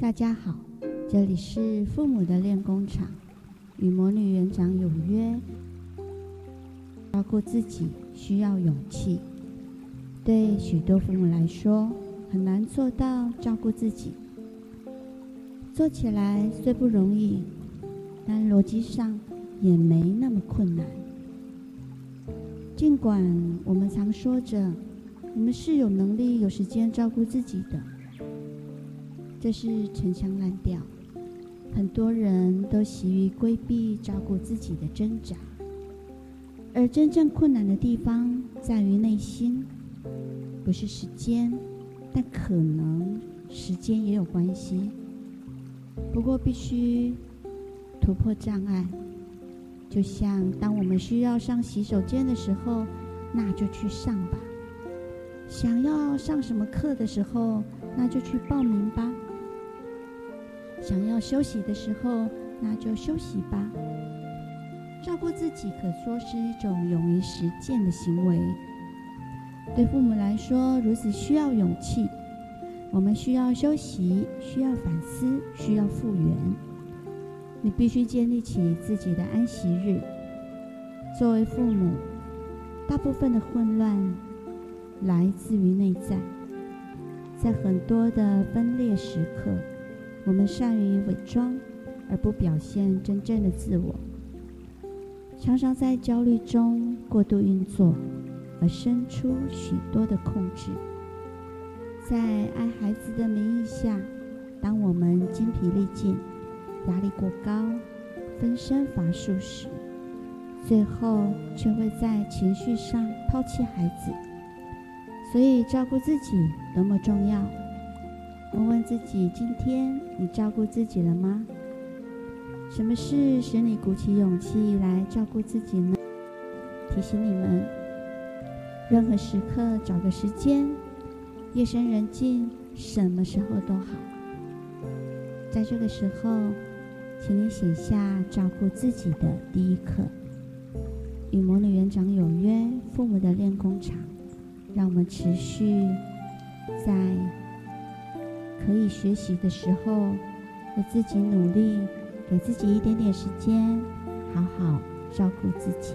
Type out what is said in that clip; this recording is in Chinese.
大家好，这里是父母的练功场，与魔女园长有约。照顾自己需要勇气，对许多父母来说很难做到照顾自己。做起来虽不容易，但逻辑上也没那么困难。尽管我们常说着我们是有能力、有时间照顾自己的。这是陈腔滥调，很多人都习于规避照顾自己的挣扎，而真正困难的地方在于内心，不是时间，但可能时间也有关系。不过必须突破障碍，就像当我们需要上洗手间的时候，那就去上吧；想要上什么课的时候，那就去报名吧。想要休息的时候，那就休息吧。照顾自己可说是一种勇于实践的行为。对父母来说，如此需要勇气。我们需要休息，需要反思，需要复原。你必须建立起自己的安息日。作为父母，大部分的混乱来自于内在，在很多的分裂时刻。我们善于伪装，而不表现真正的自我，常常在焦虑中过度运作，而生出许多的控制。在爱孩子的名义下，当我们精疲力尽、压力过高、分身乏术时，最后却会在情绪上抛弃孩子。所以，照顾自己多么重要。问问自己：今天你照顾自己了吗？什么事使你鼓起勇气来照顾自己呢？提醒你们，任何时刻找个时间，夜深人静，什么时候都好。在这个时候，请你写下照顾自己的第一课。与魔女园长有约，父母的练功场，让我们持续在。可以学习的时候，为自己努力，给自己一点点时间，好好照顾自己。